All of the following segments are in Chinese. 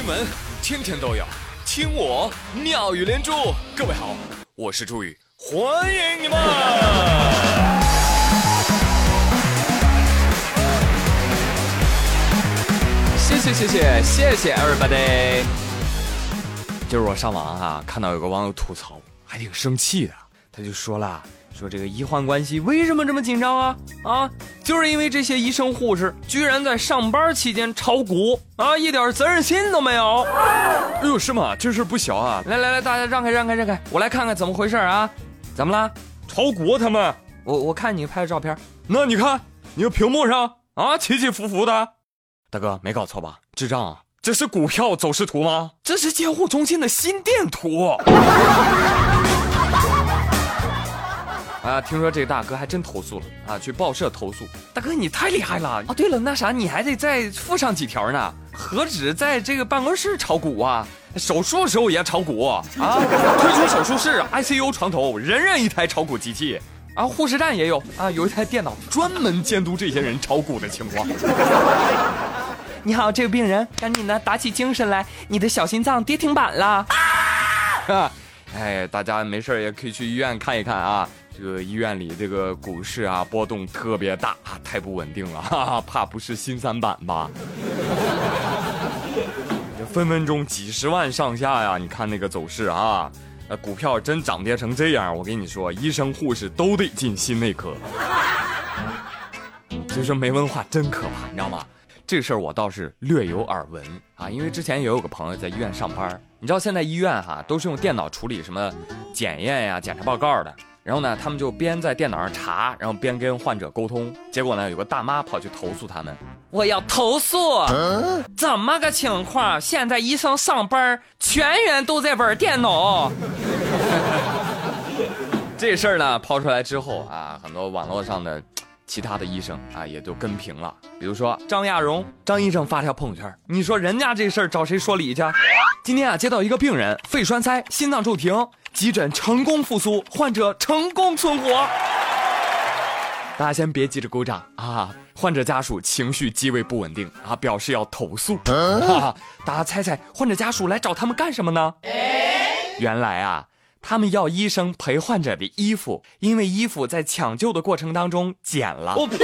新闻天天都有，听我妙语连珠。各位好，我是朱宇，欢迎你们！谢谢谢谢谢谢 everybody。就是我上网哈、看到有个网友吐槽，还挺生气的，他就说了。说这个医患关系为什么这么紧张啊？啊，就是因为这些医生护士居然在上班期间炒股啊，一点责任心都没有。哎呦，是吗？这事不小啊！来来来，大家让开让开让开，我来看看怎么回事啊？怎么了？炒股他们？我我看你拍的照片，那你看你的屏幕上啊，起起伏伏的。大哥没搞错吧？智障啊！这是股票走势图吗？这是监护中心的心电图。啊，听说这个大哥还真投诉了啊，去报社投诉。大哥，你太厉害了啊！对了，那啥，你还得再附上几条呢。何止在这个办公室炒股啊，手术的时候也炒股啊！推出手术室 ICU 床头人人一台炒股机器啊，护士站也有啊，有一台电脑专门监督这些人炒股的情况。你好，这个病人，赶紧的打起精神来，你的小心脏跌停板了。啊！哎，大家没事也可以去医院看一看啊。这个医院里这个股市啊波动特别大，太不稳定了，怕不是新三板吧？这分分钟几十万上下呀！你看那个走势啊，呃，股票真涨跌成这样，我跟你说，医生护士都得进心内科。所以说没文化真可怕，你知道吗？这事儿我倒是略有耳闻啊，因为之前也有个朋友在医院上班，你知道现在医院哈都是用电脑处理什么检验呀、检查报告的。然后呢，他们就边在电脑上查，然后边跟患者沟通。结果呢，有个大妈跑去投诉他们，我要投诉，怎么个情况？现在医生上班全员都在玩电脑。这事儿呢抛出来之后啊，很多网络上的其他的医生啊也都跟评了。比如说张亚荣，张医生发条朋友圈，你说人家这事儿找谁说理去？今天啊，接到一个病人肺栓塞，心脏骤停。急诊成功复苏，患者成功存活。大家先别急着鼓掌啊！患者家属情绪极为不稳定啊，表示要投诉。啊、大家猜猜，患者家属来找他们干什么呢？原来啊，他们要医生赔患者的衣服，因为衣服在抢救的过程当中剪了。我呸！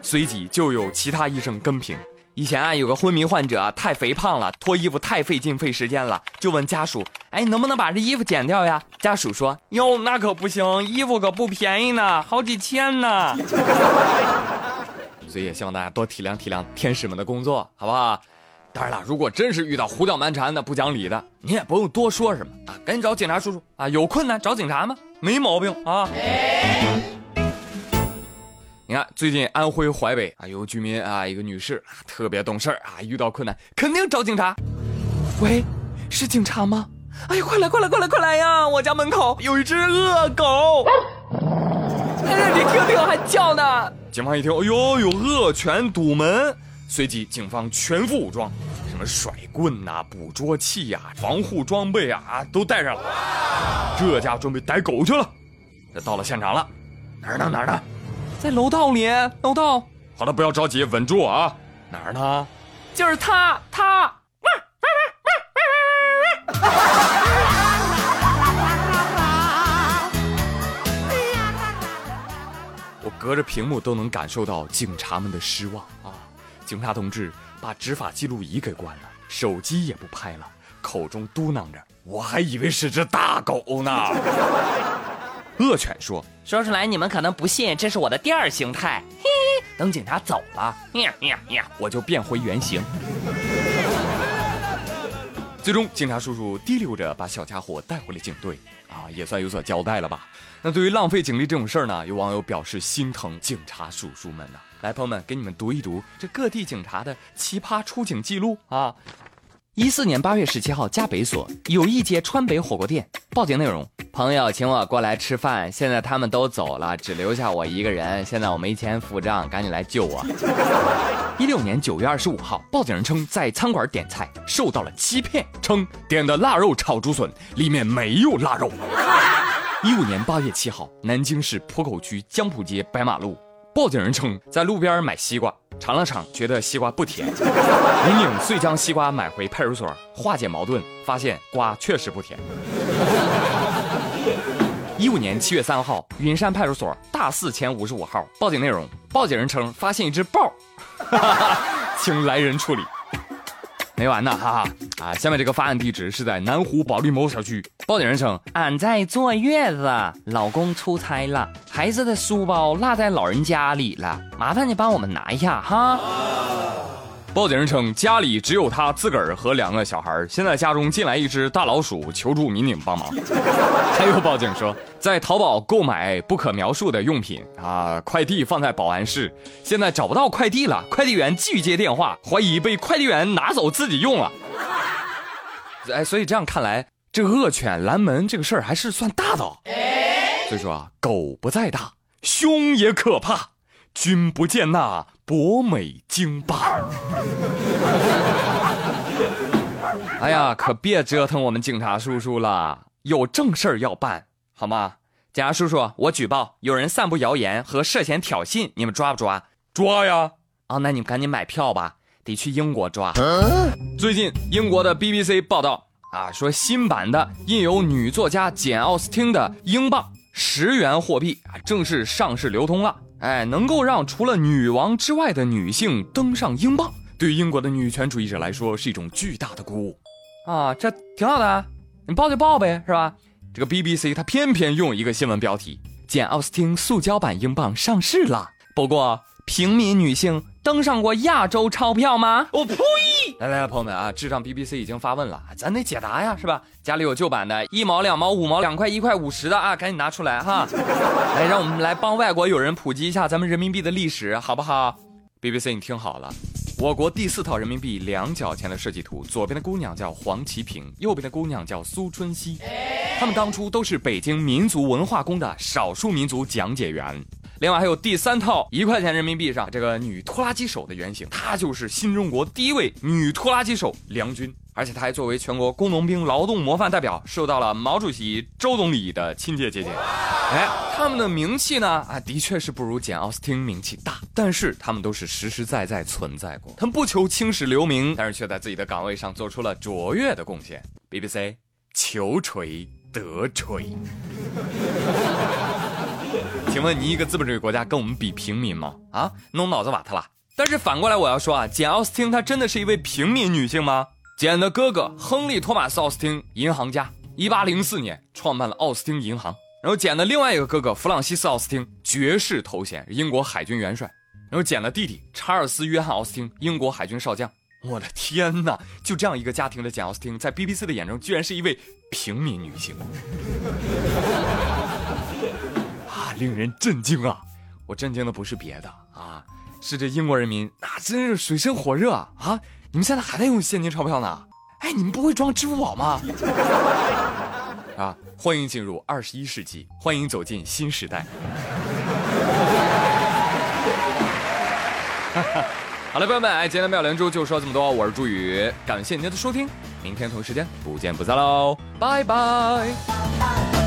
随即就有其他医生跟评。以前啊，有个昏迷患者太肥胖了，脱衣服太费劲费时间了，就问家属：“哎，能不能把这衣服剪掉呀？”家属说：“哟，那可不行，衣服可不便宜呢，好几千呢。”所以也希望大家多体谅体谅天使们的工作，好不好？当然了，如果真是遇到胡搅蛮缠的、不讲理的，你也不用多说什么啊，赶紧找警察叔叔啊！有困难找警察吗？没毛病啊。你看，最近安徽淮北啊，有居民啊，一个女士啊，特别懂事儿啊，遇到困难肯定找警察。喂，是警察吗？哎呀，快来快来快来快来呀！我家门口有一只恶狗。哎呀，你听听，还叫呢。警方一听，哎呦，有恶犬堵门，随即警方全副武装，什么甩棍呐、捕捉器呀、防护装备啊，都带上了。这家准备逮狗去了。这到了现场了，哪儿呢？哪儿呢？在楼道里，楼道。好了，不要着急，稳住啊！哪儿呢？就是他，他。我隔着屏幕都能感受到警察们的失望啊！警察同志把执法记录仪给关了，手机也不拍了，口中嘟囔着：“我还以为是只大狗呢。”恶犬说：“说出来你们可能不信，这是我的第二形态。嘿嘿，等警察走了，呀呀呀，我就变回原形。”最终，警察叔叔提溜着把小家伙带回了警队，啊，也算有所交代了吧？那对于浪费警力这种事儿呢，有网友表示心疼警察叔叔们呢。来，朋友们，给你们读一读这各地警察的奇葩出警记录啊。一四年八月十七号，嘉北所有一街川北火锅店报警内容：朋友请我过来吃饭，现在他们都走了，只留下我一个人。现在我没钱付账，赶紧来救我。一六年九月二十五号，报警人称在餐馆点菜受到了欺骗，称点的腊肉炒竹笋里面没有腊肉。一五年八月七号，南京市浦口区江浦街白马路，报警人称在路边买西瓜。尝了尝，觉得西瓜不甜。民警遂将西瓜买回派出所化解矛盾，发现瓜确实不甜。一五年七月三号，云山派出所大四前五十五号报警内容：报警人称发现一只豹，请来人处理。没完呢，哈哈啊！下面这个发案地址是在南湖保利某小区。报警人称，俺在坐月子，老公出差了，孩子的书包落在老人家里了，麻烦你帮我们拿一下哈。报警人称，家里只有他自个儿和两个小孩现在家中进来一只大老鼠，求助民警帮忙。还有报警说，在淘宝购买不可描述的用品啊，快递放在保安室，现在找不到快递了，快递员拒接电话，怀疑被快递员拿走自己用了。哎，所以这样看来，这恶犬拦门这个事儿还是算大的。所以说啊，狗不在大，凶也可怕。君不见那博美京霸。哎呀，可别折腾我们警察叔叔了，有正事儿要办，好吗？警察叔叔，我举报有人散布谣言和涉嫌挑衅，你们抓不抓？抓呀！啊，那你们赶紧买票吧，得去英国抓。最近，英国的 BBC 报道啊，说新版的印有女作家简·奥斯汀的英镑十元货币啊，正式上市流通了。哎，能够让除了女王之外的女性登上英镑，对英国的女权主义者来说是一种巨大的鼓舞啊！这挺好的，你报就报呗，是吧？这个 BBC 它偏偏用一个新闻标题：简·奥斯汀塑胶版英镑上市了。不过，平民女性登上过亚洲钞票吗？我呸！来来来，朋友们啊，智障 BBC 已经发问了，咱得解答呀，是吧？家里有旧版的，一毛、两毛、五毛、两块、一块、五十的啊，赶紧拿出来哈！来，让我们来帮外国友人普及一下咱们人民币的历史，好不好？BBC，你听好了，我国第四套人民币两角钱的设计图，左边的姑娘叫黄其萍，右边的姑娘叫苏春熙，他们当初都是北京民族文化宫的少数民族讲解员。另外还有第三套一块钱人民币上这个女拖拉机手的原型，她就是新中国第一位女拖拉机手梁军，而且她还作为全国工农兵劳动模范代表，受到了毛主席、周总理的亲切接见。哎，他们的名气呢啊，的确是不如简奥斯汀名气大，但是他们都是实实在在存在过，他们不求青史留名，但是却在自己的岗位上做出了卓越的贡献。BBC，求锤得锤。请问你一个资本主义国家跟我们比平民吗？啊，弄脑子瓦特了。但是反过来我要说啊，简奥斯汀她真的是一位平民女性吗？简的哥哥亨利·托马斯·奥斯汀，银行家，一八零四年创办了奥斯汀银行。然后简的另外一个哥哥弗朗西斯·奥斯汀，爵士头衔，英国海军元帅。然后简的弟弟查尔斯·约翰·奥斯汀，英国海军少将。我的天哪！就这样一个家庭的简奥斯汀，在 BBC 的眼中，居然是一位平民女性。令人震惊啊！我震惊的不是别的啊，是这英国人民那真是水深火热啊！你们现在还在用现金钞票呢？哎，你们不会装支付宝吗？啊！欢迎进入二十一世纪，欢迎走进新时代。好了，朋友们，哎，今天的妙连珠就说这么多，我是朱宇，感谢您的收听，明天同一时间不见不散喽，拜拜。